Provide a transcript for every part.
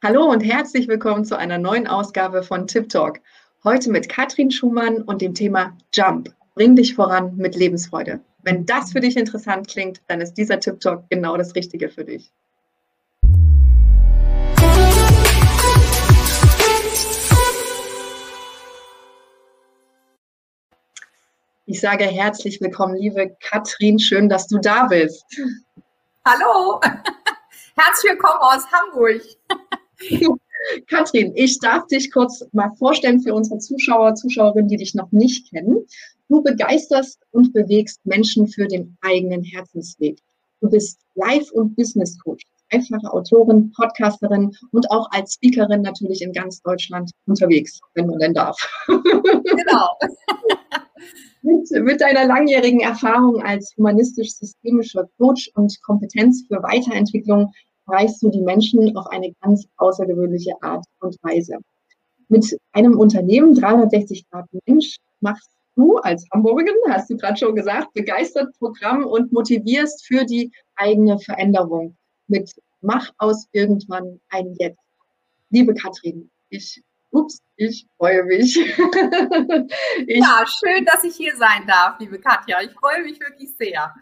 Hallo und herzlich willkommen zu einer neuen Ausgabe von Tip Talk. Heute mit Katrin Schumann und dem Thema Jump. Bring dich voran mit Lebensfreude. Wenn das für dich interessant klingt, dann ist dieser Tip Talk genau das Richtige für dich. Ich sage herzlich willkommen, liebe Katrin. Schön, dass du da bist. Hallo. Herzlich willkommen aus Hamburg. Katrin, ich darf dich kurz mal vorstellen für unsere Zuschauer, Zuschauerinnen, die dich noch nicht kennen. Du begeisterst und bewegst Menschen für den eigenen Herzensweg. Du bist Life- und Business Coach, einfache Autorin, Podcasterin und auch als Speakerin natürlich in ganz Deutschland unterwegs, wenn man denn darf. Genau. mit, mit deiner langjährigen Erfahrung als humanistisch-systemischer Coach und Kompetenz für Weiterentwicklung erreichst du die Menschen auf eine ganz außergewöhnliche Art und Weise. Mit einem Unternehmen 360 Grad Mensch machst du als Hamburgerin, hast du gerade schon gesagt, begeistert Programm und motivierst für die eigene Veränderung mit Mach aus irgendwann ein Jetzt. Liebe Katrin, ich, ups, ich freue mich. ich, ja, schön, dass ich hier sein darf, liebe Katja. Ich freue mich wirklich sehr.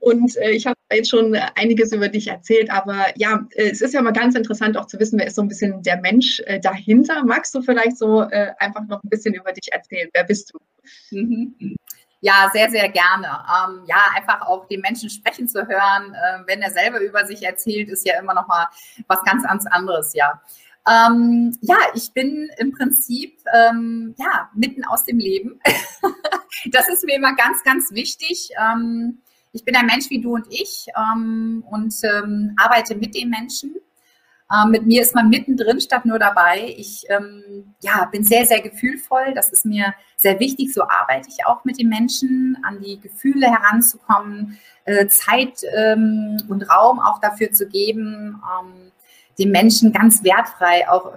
Und äh, ich habe jetzt schon einiges über dich erzählt, aber ja, äh, es ist ja mal ganz interessant auch zu wissen, wer ist so ein bisschen der Mensch äh, dahinter. Magst du vielleicht so äh, einfach noch ein bisschen über dich erzählen? Wer bist du? Mhm. Ja, sehr, sehr gerne. Ähm, ja, einfach auch den Menschen sprechen zu hören, äh, wenn er selber über sich erzählt, ist ja immer noch mal was ganz, ganz anderes, ja. Ähm, ja, ich bin im Prinzip ähm, ja mitten aus dem Leben. das ist mir immer ganz, ganz wichtig. Ähm, ich bin ein Mensch wie du und ich ähm, und ähm, arbeite mit den Menschen. Ähm, mit mir ist man mittendrin statt nur dabei. Ich ähm, ja, bin sehr, sehr gefühlvoll. Das ist mir sehr wichtig. So arbeite ich auch mit den Menschen, an die Gefühle heranzukommen, äh, Zeit ähm, und Raum auch dafür zu geben, ähm, den Menschen ganz wertfrei auch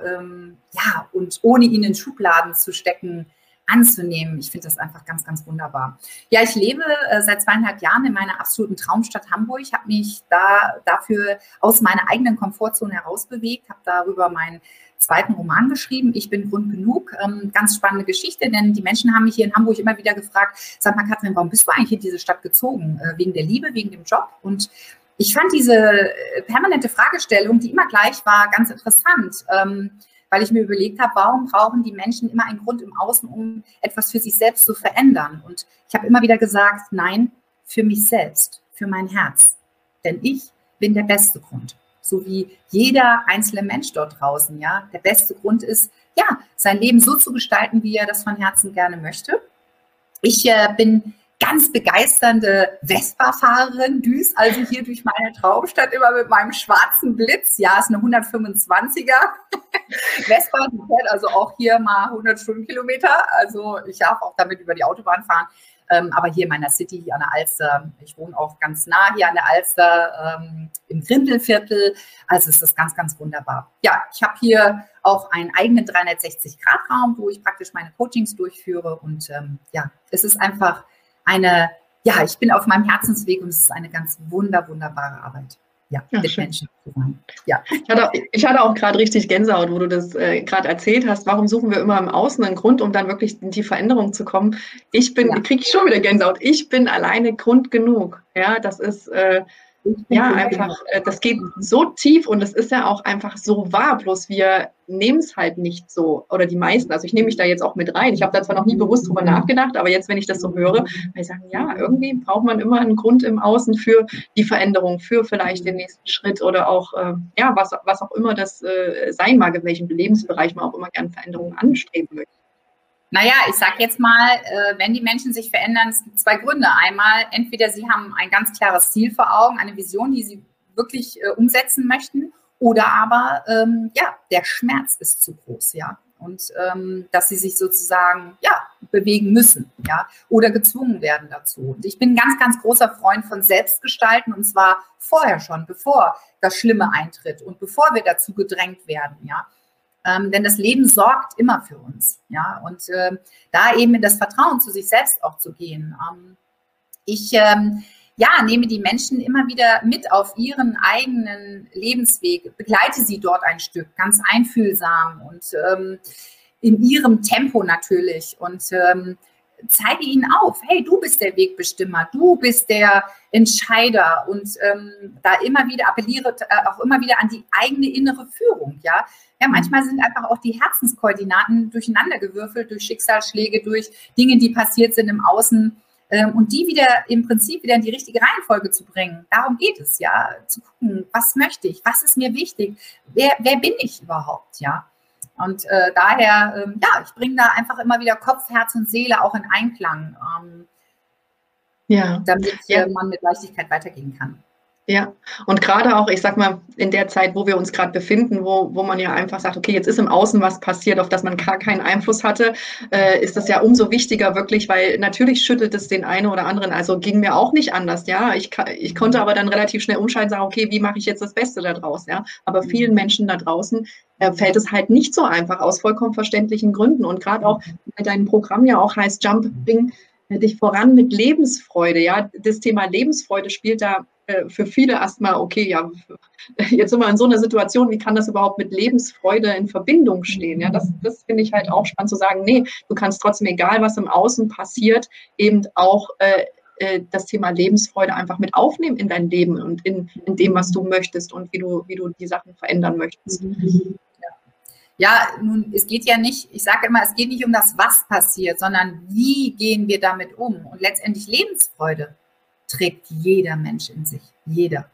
ja und ohne ihn in Schubladen zu stecken, anzunehmen. Ich finde das einfach ganz, ganz wunderbar. Ja, ich lebe äh, seit zweieinhalb Jahren in meiner absoluten Traumstadt Hamburg, habe mich da dafür aus meiner eigenen Komfortzone herausbewegt, habe darüber meinen zweiten Roman geschrieben. Ich bin Grund genug. Ähm, ganz spannende Geschichte, denn die Menschen haben mich hier in Hamburg immer wieder gefragt, sag mal Katrin, warum bist du eigentlich in diese Stadt gezogen? Äh, wegen der Liebe, wegen dem Job? Und ich fand diese äh, permanente Fragestellung, die immer gleich war, ganz interessant. Ähm, weil ich mir überlegt habe, warum brauchen die Menschen immer einen Grund im Außen, um etwas für sich selbst zu verändern? Und ich habe immer wieder gesagt, nein, für mich selbst, für mein Herz. Denn ich bin der beste Grund. So wie jeder einzelne Mensch dort draußen, ja. Der beste Grund ist, ja, sein Leben so zu gestalten, wie er das von Herzen gerne möchte. Ich äh, bin ganz begeisternde Vespa-Fahrerin, düst also hier durch meine Traumstadt immer mit meinem schwarzen Blitz. Ja, ist eine 125er Vespa, die fährt also auch hier mal 100 Stundenkilometer. Also ich darf auch damit über die Autobahn fahren. Ähm, aber hier in meiner City, hier an der Alster, ich wohne auch ganz nah hier an der Alster ähm, im Grindelviertel. Also ist ganz, ganz wunderbar. Ja, ich habe hier auch einen eigenen 360-Grad-Raum, wo ich praktisch meine Coachings durchführe. Und ähm, ja, es ist einfach eine, ja, ich bin auf meinem Herzensweg und es ist eine ganz wunder, wunderbare Arbeit. Ja, ja mit schön. Menschen zusammen. Ja. Ich hatte, ich hatte auch gerade richtig Gänsehaut, wo du das äh, gerade erzählt hast. Warum suchen wir immer im Außen einen Grund, um dann wirklich in die Veränderung zu kommen? Ich bin, ja. kriege ich schon wieder Gänsehaut. Ich bin alleine Grund genug. Ja, das ist, äh, ja, einfach, äh, das geht so tief und es ist ja auch einfach so wahr, bloß wir nehmen es halt nicht so, oder die meisten, also ich nehme mich da jetzt auch mit rein. Ich habe da zwar noch nie bewusst drüber nachgedacht, aber jetzt, wenn ich das so höre, weil ich sage, ja, irgendwie braucht man immer einen Grund im Außen für die Veränderung, für vielleicht den nächsten Schritt oder auch, äh, ja, was, was auch immer das äh, sein mag, in welchem Lebensbereich man auch immer gerne Veränderungen anstreben möchte. Naja, ich sage jetzt mal, äh, wenn die Menschen sich verändern, es gibt zwei Gründe. Einmal, entweder sie haben ein ganz klares Ziel vor Augen, eine Vision, die sie wirklich äh, umsetzen möchten, oder aber, ähm, ja, der Schmerz ist zu groß, ja. Und ähm, dass sie sich sozusagen, ja, bewegen müssen, ja, oder gezwungen werden dazu. Und ich bin ein ganz, ganz großer Freund von Selbstgestalten und zwar vorher schon, bevor das Schlimme eintritt und bevor wir dazu gedrängt werden, ja. Ähm, denn das Leben sorgt immer für uns. Ja? Und äh, da eben in das Vertrauen zu sich selbst auch zu gehen. Ähm, ich ähm, ja, nehme die Menschen immer wieder mit auf ihren eigenen Lebensweg, begleite sie dort ein Stück, ganz einfühlsam und ähm, in ihrem Tempo natürlich und ähm, zeige ihnen auf, hey, du bist der Wegbestimmer, du bist der Entscheider und ähm, da immer wieder appelliere äh, auch immer wieder an die eigene innere Führung, ja. Ja, manchmal sind einfach auch die Herzenskoordinaten durcheinandergewürfelt durch Schicksalsschläge, durch Dinge, die passiert sind im Außen ähm, und die wieder im Prinzip wieder in die richtige Reihenfolge zu bringen. Darum geht es, ja, zu gucken, was möchte ich, was ist mir wichtig, wer, wer bin ich überhaupt, ja. Und äh, daher, ähm, ja, ich bringe da einfach immer wieder Kopf, Herz und Seele auch in Einklang, ähm, ja. damit ja. man mit Leichtigkeit weitergehen kann. Ja, und gerade auch, ich sag mal, in der Zeit, wo wir uns gerade befinden, wo, wo man ja einfach sagt, okay, jetzt ist im Außen was passiert, auf das man gar keinen Einfluss hatte, äh, ist das ja umso wichtiger wirklich, weil natürlich schüttelt es den einen oder anderen. Also ging mir auch nicht anders, ja. Ich, ich konnte aber dann relativ schnell umschalten und sagen, okay, wie mache ich jetzt das Beste daraus, ja. Aber vielen Menschen da draußen äh, fällt es halt nicht so einfach aus vollkommen verständlichen Gründen. Und gerade auch, weil dein Programm ja auch heißt Jump, bring dich voran mit Lebensfreude, ja. Das Thema Lebensfreude spielt da äh, für viele erstmal, okay, ja, jetzt sind wir in so einer Situation, wie kann das überhaupt mit Lebensfreude in Verbindung stehen? Ja, das, das finde ich halt auch spannend zu sagen, nee, du kannst trotzdem, egal was im Außen passiert, eben auch äh, äh, das Thema Lebensfreude einfach mit aufnehmen in dein Leben und in, in dem, was du möchtest und wie du, wie du die Sachen verändern möchtest. Ja, nun, es geht ja nicht, ich sage immer, es geht nicht um das, was passiert, sondern wie gehen wir damit um und letztendlich Lebensfreude trägt jeder Mensch in sich. Jeder.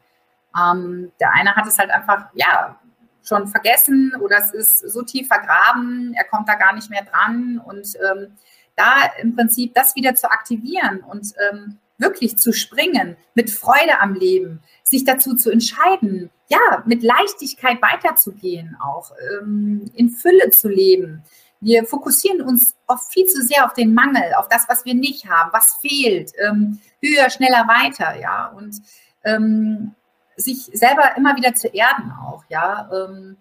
Ähm, der eine hat es halt einfach, ja, schon vergessen oder es ist so tief vergraben, er kommt da gar nicht mehr dran. Und ähm, da im Prinzip das wieder zu aktivieren und ähm, wirklich zu springen, mit Freude am Leben, sich dazu zu entscheiden, ja, mit Leichtigkeit weiterzugehen, auch ähm, in Fülle zu leben. Wir fokussieren uns oft viel zu sehr auf den Mangel, auf das, was wir nicht haben, was fehlt, ähm, höher, schneller, weiter, ja. Und ähm, sich selber immer wieder zu erden auch, ja. Ähm,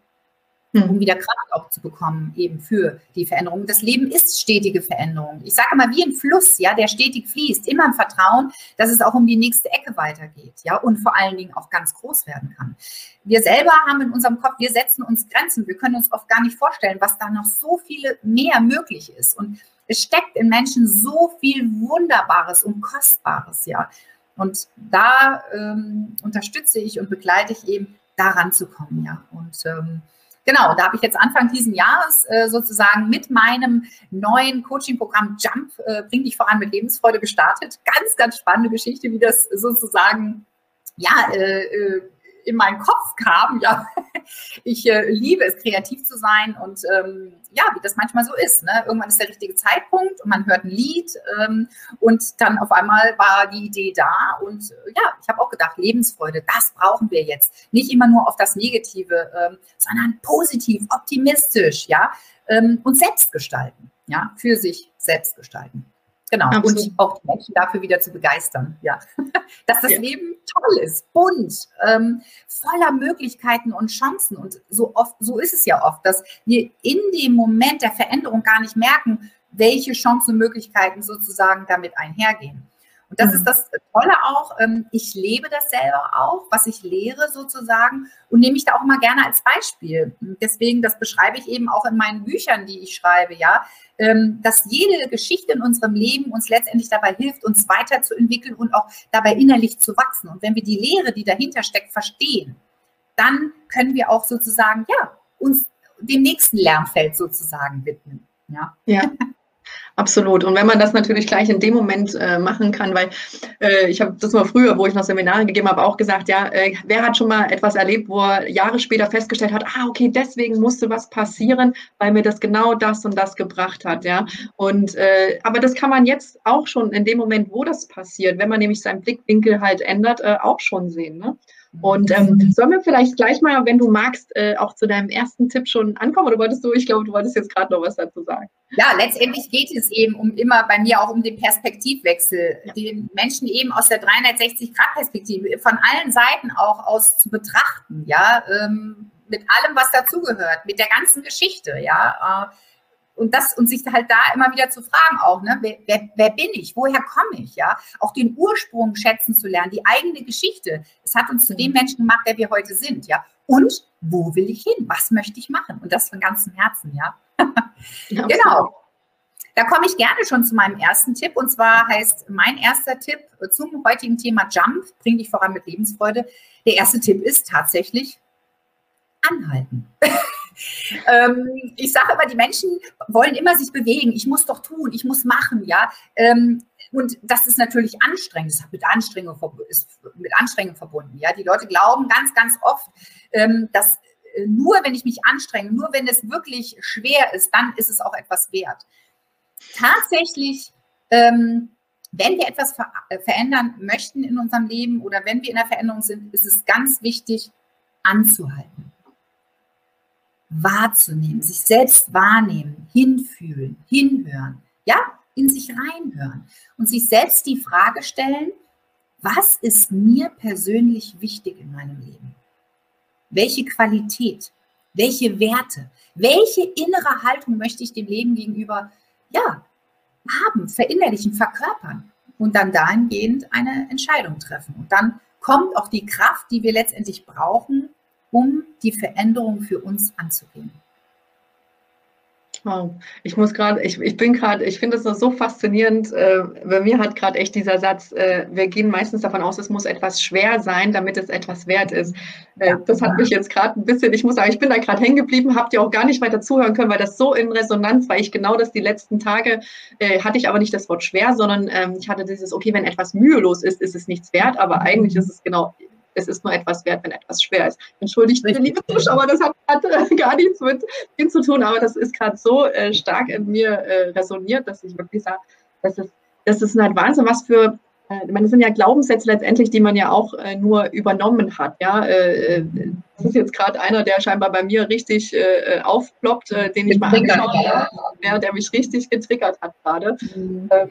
um hm. wieder Kraft auch zu bekommen, eben für die Veränderung. Das Leben ist stetige Veränderung. Ich sage immer wie ein Fluss, ja, der stetig fließt, immer im Vertrauen, dass es auch um die nächste Ecke weitergeht, ja, und vor allen Dingen auch ganz groß werden kann. Wir selber haben in unserem Kopf, wir setzen uns Grenzen. Wir können uns oft gar nicht vorstellen, was da noch so viele mehr möglich ist. Und es steckt in Menschen so viel Wunderbares und Kostbares, ja. Und da ähm, unterstütze ich und begleite ich eben, daran zu kommen, ja. Und ähm, genau, da habe ich jetzt Anfang diesen Jahres äh, sozusagen mit meinem neuen Coaching-Programm Jump, äh, Bring dich voran mit Lebensfreude gestartet. Ganz, ganz spannende Geschichte, wie das sozusagen, ja, äh, äh in meinen Kopf kam. Ja, ich äh, liebe es, kreativ zu sein und ähm, ja, wie das manchmal so ist. Ne? Irgendwann ist der richtige Zeitpunkt und man hört ein Lied ähm, und dann auf einmal war die Idee da und äh, ja, ich habe auch gedacht, Lebensfreude, das brauchen wir jetzt. Nicht immer nur auf das Negative, ähm, sondern positiv, optimistisch, ja, ähm, und selbst gestalten, ja, für sich selbst gestalten. Genau. Absolut. Und auch die Menschen dafür wieder zu begeistern. Ja. Dass das ja. Leben toll ist, bunt, ähm, voller Möglichkeiten und Chancen. Und so oft, so ist es ja oft, dass wir in dem Moment der Veränderung gar nicht merken, welche Chancen und Möglichkeiten sozusagen damit einhergehen. Und das mhm. ist das Tolle auch. Ähm, ich lebe das selber auch, was ich lehre sozusagen und nehme ich da auch mal gerne als Beispiel. Deswegen, das beschreibe ich eben auch in meinen Büchern, die ich schreibe, ja, ähm, dass jede Geschichte in unserem Leben uns letztendlich dabei hilft, uns weiterzuentwickeln und auch dabei innerlich zu wachsen. Und wenn wir die Lehre, die dahinter steckt, verstehen, dann können wir auch sozusagen, ja, uns dem nächsten Lernfeld sozusagen widmen. Ja. ja. Absolut. Und wenn man das natürlich gleich in dem Moment äh, machen kann, weil äh, ich habe das mal früher, wo ich noch Seminare gegeben habe, auch gesagt, ja, äh, wer hat schon mal etwas erlebt, wo er Jahre später festgestellt hat, ah, okay, deswegen musste was passieren, weil mir das genau das und das gebracht hat, ja. Und äh, aber das kann man jetzt auch schon in dem Moment, wo das passiert, wenn man nämlich seinen Blickwinkel halt ändert, äh, auch schon sehen. Ne? Und ähm, sollen wir vielleicht gleich mal, wenn du magst, äh, auch zu deinem ersten Tipp schon ankommen? Oder wolltest du, ich glaube, du wolltest jetzt gerade noch was dazu sagen. Ja, letztendlich geht es eben um immer bei mir auch um den Perspektivwechsel, ja. den Menschen eben aus der 360-Grad-Perspektive von allen Seiten auch aus zu betrachten, ja, ähm, mit allem, was dazugehört, mit der ganzen Geschichte, ja. Äh, und das und sich halt da immer wieder zu fragen auch, ne, wer, wer, wer bin ich, woher komme ich, ja, auch den Ursprung schätzen zu lernen, die eigene Geschichte. Es hat uns zu dem mhm. Menschen gemacht, der wir heute sind, ja. Und wo will ich hin? Was möchte ich machen? Und das von ganzem Herzen, ja. genau. Da komme ich gerne schon zu meinem ersten Tipp. Und zwar heißt mein erster Tipp zum heutigen Thema Jump, bring dich voran mit Lebensfreude. Der erste Tipp ist tatsächlich anhalten. ähm, ich sage immer, die Menschen wollen immer sich bewegen. Ich muss doch tun, ich muss machen, ja. Ähm, und das ist natürlich anstrengend. Das mit Anstrengung, ist mit Anstrengung verbunden. Ja, die Leute glauben ganz, ganz oft, ähm, dass äh, nur wenn ich mich anstrenge, nur wenn es wirklich schwer ist, dann ist es auch etwas wert. Tatsächlich, ähm, wenn wir etwas ver äh, verändern möchten in unserem Leben oder wenn wir in der Veränderung sind, ist es ganz wichtig, anzuhalten wahrzunehmen, sich selbst wahrnehmen, hinfühlen, hinhören, ja, in sich reinhören und sich selbst die Frage stellen, was ist mir persönlich wichtig in meinem Leben? Welche Qualität, welche Werte, welche innere Haltung möchte ich dem Leben gegenüber, ja, haben, verinnerlichen, verkörpern und dann dahingehend eine Entscheidung treffen. Und dann kommt auch die Kraft, die wir letztendlich brauchen, um die Veränderung für uns anzugehen. Wow. Ich muss gerade, ich, ich bin gerade, ich finde es so faszinierend. Äh, bei mir hat gerade echt dieser Satz, äh, wir gehen meistens davon aus, es muss etwas schwer sein, damit es etwas wert ist. Äh, das hat mich jetzt gerade ein bisschen, ich muss sagen, ich bin da gerade hängen geblieben, habt ihr auch gar nicht weiter zuhören können, weil das so in Resonanz war. Ich genau das die letzten Tage äh, hatte ich aber nicht das Wort schwer, sondern ähm, ich hatte dieses, okay, wenn etwas mühelos ist, ist es nichts wert, aber eigentlich ist es genau es ist nur etwas wert, wenn etwas schwer ist. Entschuldigt bitte, liebe Zuschauer, das hat grad, gar nichts mit ihm zu tun, aber das ist gerade so äh, stark in mir äh, resoniert, dass ich wirklich sage, das ist, das ist ein Wahnsinn, was für äh, das sind ja Glaubenssätze letztendlich, die man ja auch äh, nur übernommen hat. Ja, äh, äh das ist jetzt gerade einer, der scheinbar bei mir richtig äh, aufploppt, äh, den ich mal angeschaut habe, der, der mich richtig getriggert hat gerade. Mhm. Ähm,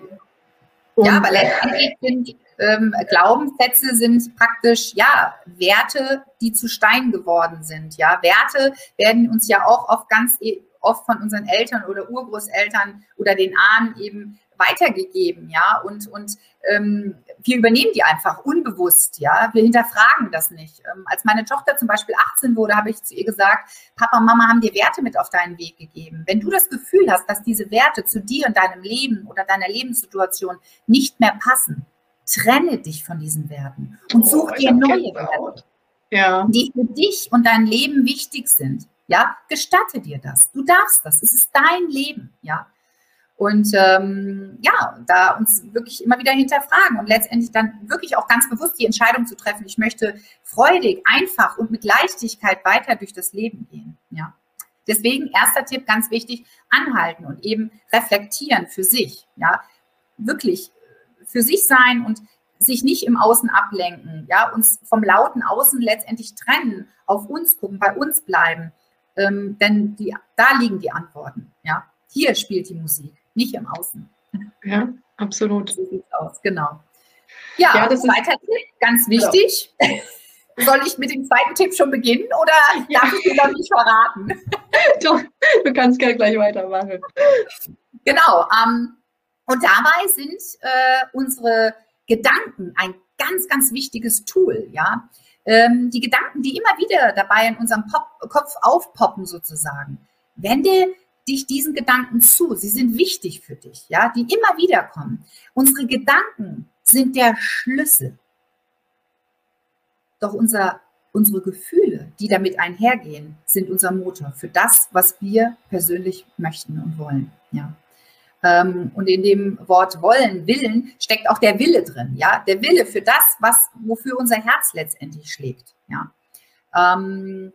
ja, aber letztendlich sind ähm, Glaubenssätze sind praktisch ja Werte, die zu Stein geworden sind. Ja, Werte werden uns ja auch oft ganz e, oft von unseren Eltern oder Urgroßeltern oder den Ahnen eben weitergegeben, ja, und, und ähm, wir übernehmen die einfach unbewusst, ja, wir hinterfragen das nicht. Ähm, als meine Tochter zum Beispiel 18 wurde, habe ich zu ihr gesagt, Papa und Mama haben dir Werte mit auf deinen Weg gegeben. Wenn du das Gefühl hast, dass diese Werte zu dir und deinem Leben oder deiner Lebenssituation nicht mehr passen, trenne dich von diesen Werten und oh, such dir neue Werte, ja. die für dich und dein Leben wichtig sind. Ja, gestatte dir das. Du darfst das. Es ist dein Leben. Ja. Und ähm, ja, da uns wirklich immer wieder hinterfragen und letztendlich dann wirklich auch ganz bewusst die Entscheidung zu treffen, ich möchte freudig, einfach und mit Leichtigkeit weiter durch das Leben gehen. Ja. Deswegen erster Tipp, ganz wichtig, anhalten und eben reflektieren für sich. Ja, wirklich für sich sein und sich nicht im Außen ablenken, ja, uns vom lauten Außen letztendlich trennen, auf uns gucken, bei uns bleiben, ähm, denn die, da liegen die Antworten, ja. Hier spielt die Musik nicht im Außen. Ja, absolut. So sieht es aus, genau. Ja, ja das zweiter ist, Tipp, ganz wichtig. Ja. Soll ich mit dem zweiten Tipp schon beginnen oder darf ich dir noch nicht verraten? Doch, du kannst gerne gleich weitermachen. Genau. Ähm, und dabei sind äh, unsere Gedanken ein ganz, ganz wichtiges Tool. Ja, ähm, die Gedanken, die immer wieder dabei in unserem Pop Kopf aufpoppen, sozusagen. Wende dich diesen Gedanken zu. Sie sind wichtig für dich, ja, die immer wieder kommen. Unsere Gedanken sind der Schlüssel. Doch unser, unsere Gefühle, die damit einhergehen, sind unser Motor für das, was wir persönlich möchten und wollen. Ja. Ähm, und in dem Wort wollen, willen, steckt auch der Wille drin. Ja, der Wille für das, was, wofür unser Herz letztendlich schlägt. Ja. Ähm,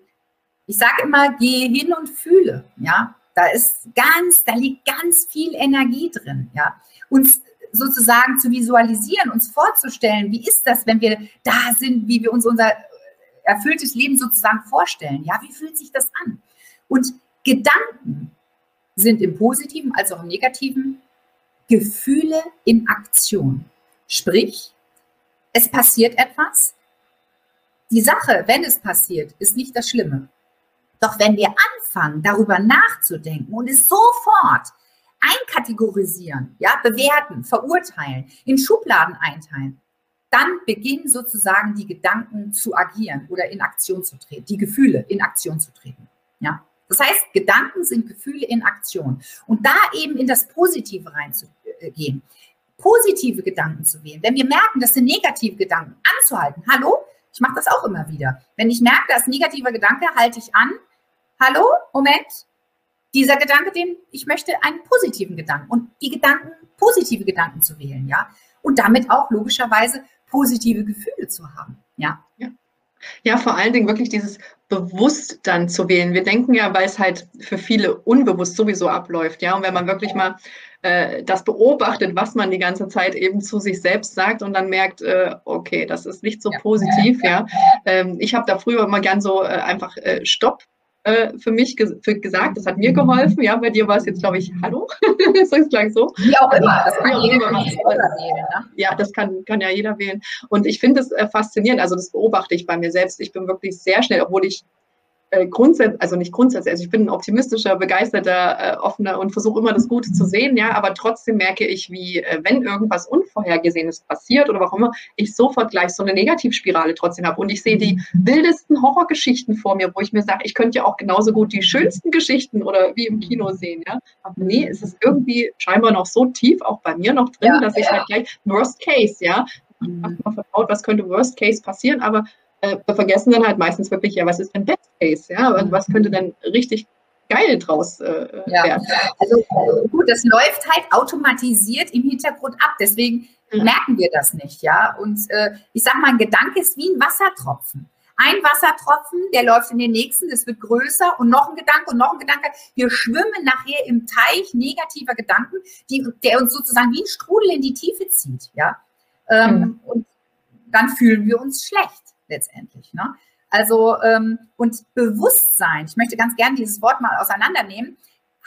ich sage immer, gehe hin und fühle. Ja, da ist ganz, da liegt ganz viel Energie drin, ja. Uns sozusagen zu visualisieren, uns vorzustellen, wie ist das, wenn wir da sind, wie wir uns unser erfülltes Leben sozusagen vorstellen. Ja, wie fühlt sich das an? Und Gedanken sind im positiven als auch im negativen Gefühle in Aktion. Sprich, es passiert etwas. Die Sache, wenn es passiert, ist nicht das Schlimme. Doch wenn wir anfangen, darüber nachzudenken und es sofort einkategorisieren, ja, bewerten, verurteilen, in Schubladen einteilen, dann beginnen sozusagen die Gedanken zu agieren oder in Aktion zu treten, die Gefühle in Aktion zu treten. Ja. Das heißt, Gedanken sind Gefühle in Aktion. Und da eben in das Positive reinzugehen, positive Gedanken zu wählen. Wenn wir merken, das sind negative Gedanken, anzuhalten. Hallo? Ich mache das auch immer wieder. Wenn ich merke, da ist ein negativer Gedanke, halte ich an. Hallo? Moment. Dieser Gedanke, den ich möchte einen positiven Gedanken und die Gedanken, positive Gedanken zu wählen, ja. Und damit auch logischerweise positive Gefühle zu haben. Ja. ja. Ja, vor allen Dingen wirklich dieses bewusst dann zu wählen. Wir denken ja, weil es halt für viele unbewusst sowieso abläuft, ja. Und wenn man wirklich mal äh, das beobachtet, was man die ganze Zeit eben zu sich selbst sagt und dann merkt, äh, okay, das ist nicht so ja. positiv, ja. Ähm, ich habe da früher immer gern so äh, einfach äh, Stopp äh, für mich ges für gesagt. Das hat mir geholfen. Ja, bei dir war es jetzt, glaube ich, Hallo. das ist gleich so. Wie auch immer. Das kann jeder, wählen. Ne? Ja, das kann, kann ja jeder wählen. Und ich finde es äh, faszinierend. Also das beobachte ich bei mir selbst. Ich bin wirklich sehr schnell, obwohl ich äh, grundsätzlich, also nicht grundsätzlich, also ich bin ein optimistischer, begeisterter, äh, offener und versuche immer das Gute zu sehen, ja, aber trotzdem merke ich, wie, äh, wenn irgendwas Unvorhergesehenes passiert oder warum immer, ich sofort gleich so eine Negativspirale trotzdem habe. Und ich sehe die wildesten Horrorgeschichten vor mir, wo ich mir sage, ich könnte ja auch genauso gut die schönsten Geschichten oder wie im Kino sehen, ja. Aber nee, es ist irgendwie scheinbar noch so tief, auch bei mir noch drin, ja, dass ich halt gleich Worst Case, ja. Mhm. Man vertraut, was könnte Worst Case passieren, aber äh, wir vergessen dann halt meistens wirklich, ja, was ist denn Best Case, ja, und was könnte denn richtig geil draus äh, ja. werden. Also gut, das läuft halt automatisiert im Hintergrund ab, deswegen mhm. merken wir das nicht, ja. Und äh, ich sag mal, ein Gedanke ist wie ein Wassertropfen. Ein Wassertropfen, der läuft in den nächsten, das wird größer und noch ein Gedanke und noch ein Gedanke. Wir schwimmen nachher im Teich negativer Gedanken, die, der uns sozusagen wie ein Strudel in die Tiefe zieht, ja. Ähm, mhm. Und dann fühlen wir uns schlecht letztendlich. Ne? Also, ähm, und Bewusstsein, ich möchte ganz gerne dieses Wort mal auseinandernehmen,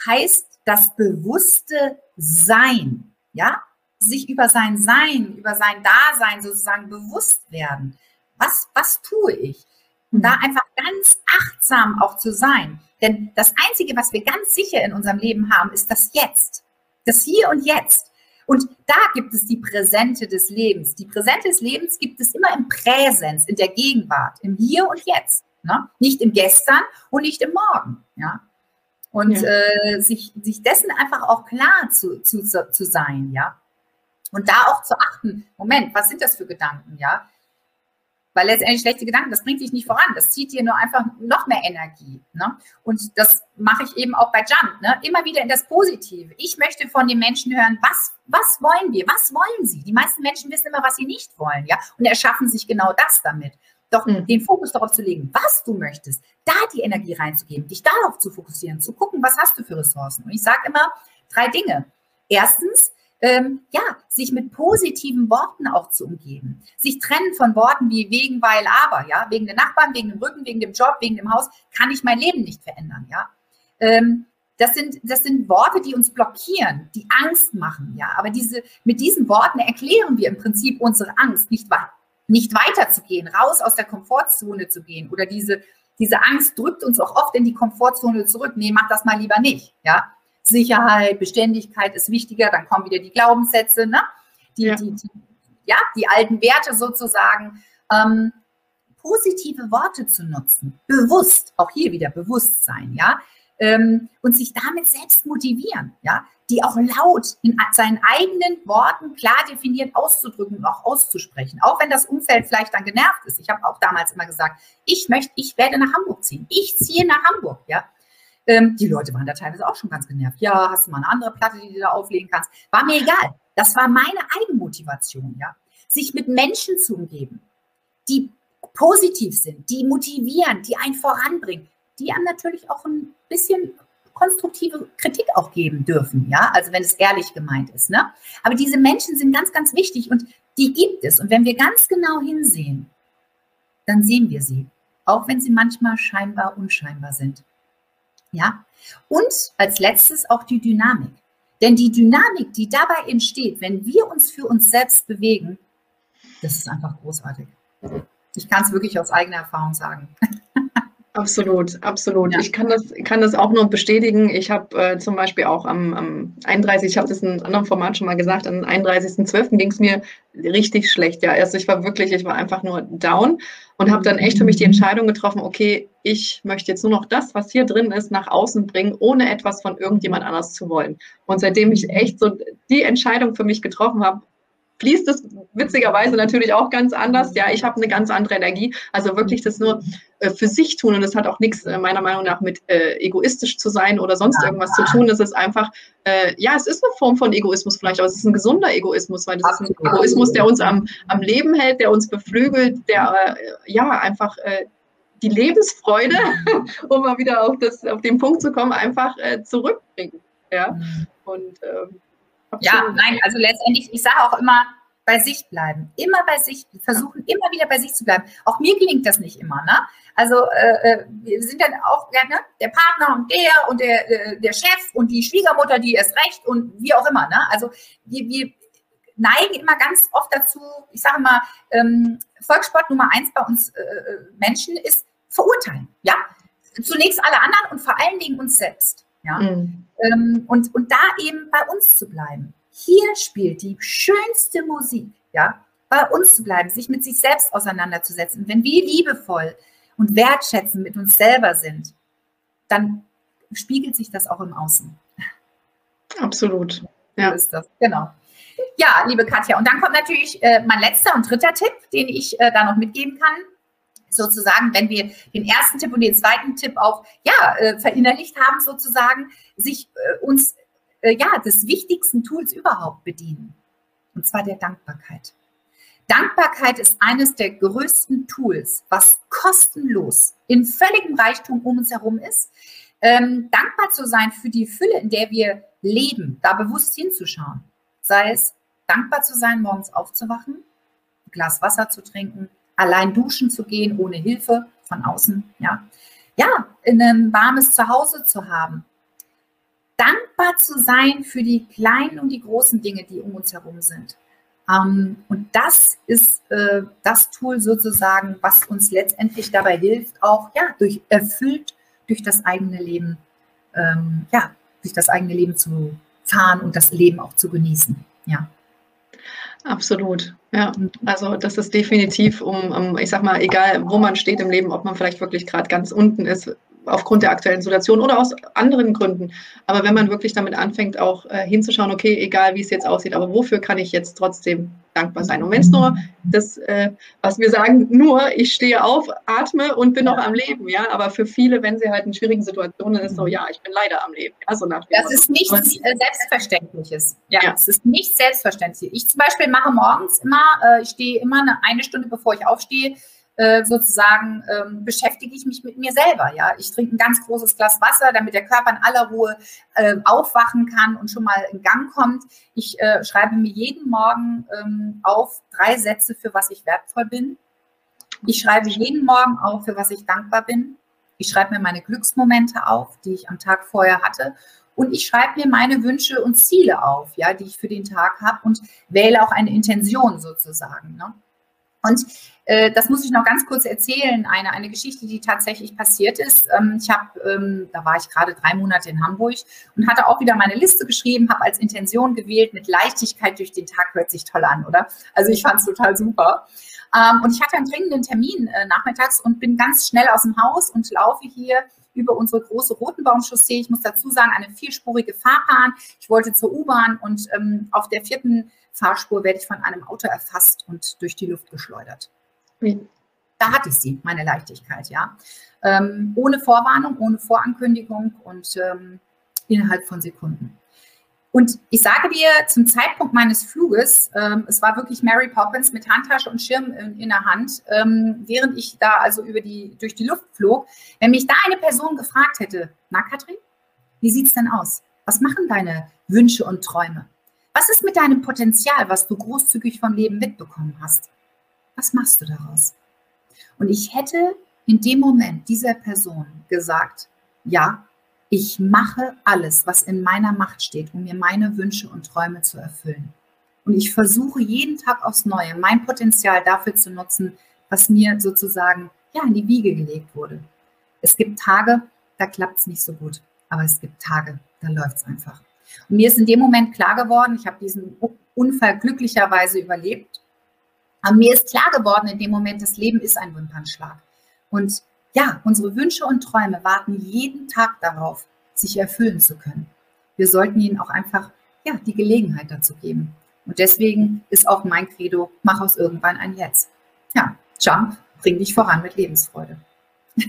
heißt das bewusste Sein, ja? Sich über sein Sein, über sein Dasein sozusagen bewusst werden. Was, was tue ich? Und da einfach ganz achtsam auch zu sein. Denn das Einzige, was wir ganz sicher in unserem Leben haben, ist das Jetzt. Das Hier und Jetzt. Und da gibt es die Präsente des Lebens. Die Präsente des Lebens gibt es immer im Präsens, in der Gegenwart, im Hier und Jetzt. Ne? Nicht im Gestern und nicht im Morgen. Ja? Und ja. Äh, sich, sich dessen einfach auch klar zu, zu, zu sein, ja. Und da auch zu achten, Moment, was sind das für Gedanken, ja? Weil letztendlich schlechte Gedanken, das bringt dich nicht voran. Das zieht dir nur einfach noch mehr Energie. Ne? Und das mache ich eben auch bei Jump. Ne? Immer wieder in das Positive. Ich möchte von den Menschen hören, was, was wollen wir? Was wollen sie? Die meisten Menschen wissen immer, was sie nicht wollen. ja, Und erschaffen sich genau das damit. Doch mhm. den Fokus darauf zu legen, was du möchtest, da die Energie reinzugeben, dich darauf zu fokussieren, zu gucken, was hast du für Ressourcen. Und ich sage immer drei Dinge. Erstens, ähm, ja, sich mit positiven Worten auch zu umgeben. Sich trennen von Worten wie wegen, weil, aber, ja, wegen den Nachbarn, wegen dem Rücken, wegen dem Job, wegen dem Haus, kann ich mein Leben nicht verändern, ja. Ähm, das sind, das sind Worte, die uns blockieren, die Angst machen, ja. Aber diese, mit diesen Worten erklären wir im Prinzip unsere Angst, nicht, nicht weiterzugehen, raus aus der Komfortzone zu gehen oder diese, diese Angst drückt uns auch oft in die Komfortzone zurück. Nee, mach das mal lieber nicht, ja. Sicherheit, Beständigkeit ist wichtiger, dann kommen wieder die Glaubenssätze, ne? die, ja. Die, die, ja, die alten Werte sozusagen. Ähm, positive Worte zu nutzen, bewusst, auch hier wieder Bewusstsein, ja, ähm, und sich damit selbst motivieren, ja, die auch laut in seinen eigenen Worten klar definiert auszudrücken und auch auszusprechen, auch wenn das Umfeld vielleicht dann genervt ist. Ich habe auch damals immer gesagt, ich möchte, ich werde nach Hamburg ziehen, ich ziehe nach Hamburg, ja, ähm, die Leute waren da teilweise auch schon ganz genervt. Ja, hast du mal eine andere Platte, die du da auflegen kannst? War mir egal. Das war meine Eigenmotivation, ja. Sich mit Menschen zu umgeben, die positiv sind, die motivieren, die einen voranbringen, die einem natürlich auch ein bisschen konstruktive Kritik auch geben dürfen, ja, also wenn es ehrlich gemeint ist, ne? Aber diese Menschen sind ganz, ganz wichtig und die gibt es. Und wenn wir ganz genau hinsehen, dann sehen wir sie, auch wenn sie manchmal scheinbar unscheinbar sind. Ja? Und als letztes auch die Dynamik. Denn die Dynamik, die dabei entsteht, wenn wir uns für uns selbst bewegen, das ist einfach großartig. Ich kann es wirklich aus eigener Erfahrung sagen. Absolut, absolut. Ja. Ich kann das, kann das auch nur bestätigen. Ich habe äh, zum Beispiel auch am, am 31, ich habe das in einem anderen Format schon mal gesagt, am 31.12. ging es mir richtig schlecht. Ja, also ich war wirklich, ich war einfach nur down und habe dann echt für mich die Entscheidung getroffen, okay, ich möchte jetzt nur noch das, was hier drin ist, nach außen bringen, ohne etwas von irgendjemand anders zu wollen. Und seitdem ich echt so die Entscheidung für mich getroffen habe, fließt es witzigerweise natürlich auch ganz anders. Ja, ich habe eine ganz andere Energie. Also wirklich das nur äh, für sich tun und das hat auch nichts äh, meiner Meinung nach mit äh, egoistisch zu sein oder sonst irgendwas zu tun. Es ist einfach, äh, ja, es ist eine Form von Egoismus vielleicht, aber es ist ein gesunder Egoismus, weil das ist ein Egoismus, der uns am, am Leben hält, der uns beflügelt, der äh, ja einfach äh, die Lebensfreude, um mal wieder auf, das, auf den Punkt zu kommen, einfach zurückbringt. Ja, mhm. und ähm, ja, nein, also letztendlich, ich sage auch immer, bei sich bleiben. Immer bei sich, versuchen immer wieder bei sich zu bleiben. Auch mir gelingt das nicht immer. Ne? Also äh, äh wir sind dann auch ja, ne? der Partner und der und der, äh, der Chef und die Schwiegermutter, die ist recht und wie auch immer. Ne? Also wir, wir neigen immer ganz oft dazu, ich sage mal, ähm, Volkssport Nummer eins bei uns äh, äh, Menschen ist verurteilen. Ja, zunächst alle anderen und vor allen Dingen uns selbst. Ja? Mhm. Ähm, und, und da eben bei uns zu bleiben. Hier spielt die schönste Musik, ja, bei uns zu bleiben, sich mit sich selbst auseinanderzusetzen. Wenn wir liebevoll und wertschätzend mit uns selber sind, dann spiegelt sich das auch im Außen. Absolut. Ja. So ist das, genau. Ja, liebe Katja, und dann kommt natürlich äh, mein letzter und dritter Tipp, den ich äh, da noch mitgeben kann sozusagen, wenn wir den ersten Tipp und den zweiten Tipp auch ja, äh, verinnerlicht haben, sozusagen, sich äh, uns äh, ja des wichtigsten Tools überhaupt bedienen. Und zwar der Dankbarkeit. Dankbarkeit ist eines der größten Tools, was kostenlos in völligem Reichtum um uns herum ist. Ähm, dankbar zu sein für die Fülle, in der wir leben, da bewusst hinzuschauen. Sei es dankbar zu sein, morgens aufzuwachen, ein Glas Wasser zu trinken, allein duschen zu gehen, ohne Hilfe von außen, ja. Ja, in ein warmes Zuhause zu haben. Dankbar zu sein für die kleinen und die großen Dinge, die um uns herum sind. Ähm, und das ist äh, das Tool sozusagen, was uns letztendlich dabei hilft, auch ja, durch erfüllt durch das eigene Leben, ähm, ja, durch das eigene Leben zu fahren und das Leben auch zu genießen. Ja. Absolut. Ja, also das ist definitiv, um, um, ich sag mal, egal wo man steht im Leben, ob man vielleicht wirklich gerade ganz unten ist, aufgrund der aktuellen Situation oder aus anderen Gründen. Aber wenn man wirklich damit anfängt, auch äh, hinzuschauen, okay, egal wie es jetzt aussieht, aber wofür kann ich jetzt trotzdem dankbar sein? Und wenn es nur das, äh, was wir sagen, nur ich stehe auf, atme und bin noch am Leben, ja. Aber für viele, wenn sie halt in schwierigen Situationen ist, so ja, ich bin leider am Leben. Ja, so nach das ist nichts äh, Selbstverständliches. Ja, ja, es ist nicht selbstverständlich. Ich zum Beispiel mache morgens immer, äh, ich stehe immer eine, eine Stunde bevor ich aufstehe, äh, sozusagen ähm, beschäftige ich mich mit mir selber. Ja, ich trinke ein ganz großes Glas Wasser, damit der Körper in aller Ruhe äh, aufwachen kann und schon mal in Gang kommt. Ich äh, schreibe mir jeden Morgen ähm, auf drei Sätze, für was ich wertvoll bin. Ich schreibe jeden Morgen auf, für was ich dankbar bin. Ich schreibe mir meine Glücksmomente auf, die ich am Tag vorher hatte. Und ich schreibe mir meine Wünsche und Ziele auf, ja, die ich für den Tag habe und wähle auch eine Intention sozusagen. Ne? Und äh, das muss ich noch ganz kurz erzählen, eine, eine Geschichte, die tatsächlich passiert ist. Ähm, ich habe, ähm, da war ich gerade drei Monate in Hamburg und hatte auch wieder meine Liste geschrieben, habe als Intention gewählt, mit Leichtigkeit durch den Tag hört sich toll an, oder? Also ich fand es total super. Ähm, und ich hatte einen dringenden Termin äh, nachmittags und bin ganz schnell aus dem Haus und laufe hier über unsere große Rotenbaumchaussee. Ich muss dazu sagen, eine vierspurige Fahrbahn. Ich wollte zur U-Bahn und ähm, auf der vierten Fahrspur werde ich von einem Auto erfasst und durch die Luft geschleudert. Wie? Da hatte ich sie, meine Leichtigkeit, ja. Ähm, ohne Vorwarnung, ohne Vorankündigung und ähm, innerhalb von Sekunden. Und ich sage dir, zum Zeitpunkt meines Fluges, ähm, es war wirklich Mary Poppins mit Handtasche und Schirm in, in der Hand, ähm, während ich da also über die, durch die Luft flog, wenn mich da eine Person gefragt hätte, na Katrin, wie sieht es denn aus? Was machen deine Wünsche und Träume? Was ist mit deinem Potenzial, was du großzügig vom Leben mitbekommen hast? Was machst du daraus? Und ich hätte in dem Moment dieser Person gesagt, ja, ich mache alles, was in meiner Macht steht, um mir meine Wünsche und Träume zu erfüllen. Und ich versuche jeden Tag aufs Neue mein Potenzial dafür zu nutzen, was mir sozusagen ja in die Wiege gelegt wurde. Es gibt Tage, da klappt es nicht so gut, aber es gibt Tage, da läuft es einfach. Und mir ist in dem Moment klar geworden, ich habe diesen Unfall glücklicherweise überlebt. Aber mir ist klar geworden in dem Moment, das Leben ist ein Wimpernschlag. Und ja, unsere Wünsche und Träume warten jeden Tag darauf, sich erfüllen zu können. Wir sollten ihnen auch einfach ja, die Gelegenheit dazu geben. Und deswegen ist auch mein Credo, mach aus irgendwann ein Jetzt. Ja, Jump, bring dich voran mit Lebensfreude.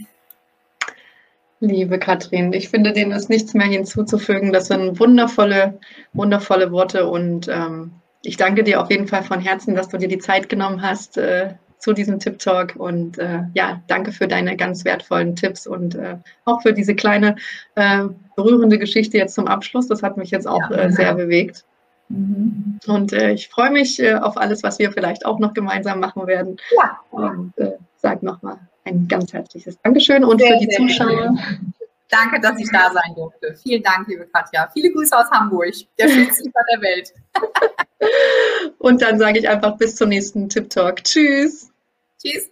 Liebe Katrin, ich finde, dem ist nichts mehr hinzuzufügen. Das sind wundervolle, wundervolle Worte und ähm, ich danke dir auf jeden Fall von Herzen, dass du dir die Zeit genommen hast äh, zu diesem Tip Talk und äh, ja, danke für deine ganz wertvollen Tipps und äh, auch für diese kleine äh, berührende Geschichte jetzt zum Abschluss. Das hat mich jetzt auch ja, äh, sehr bewegt. Mhm. Und äh, ich freue mich auf alles, was wir vielleicht auch noch gemeinsam machen werden. Ja. Und sage nochmal ein ganz herzliches Dankeschön und sehr, für die Zuschauer. Danke, dass ich da sein durfte. Vielen Dank, liebe Katja. Viele Grüße aus Hamburg, der schönste Stadt der Welt. und dann sage ich einfach bis zum nächsten Tip Talk. Tschüss. Tschüss.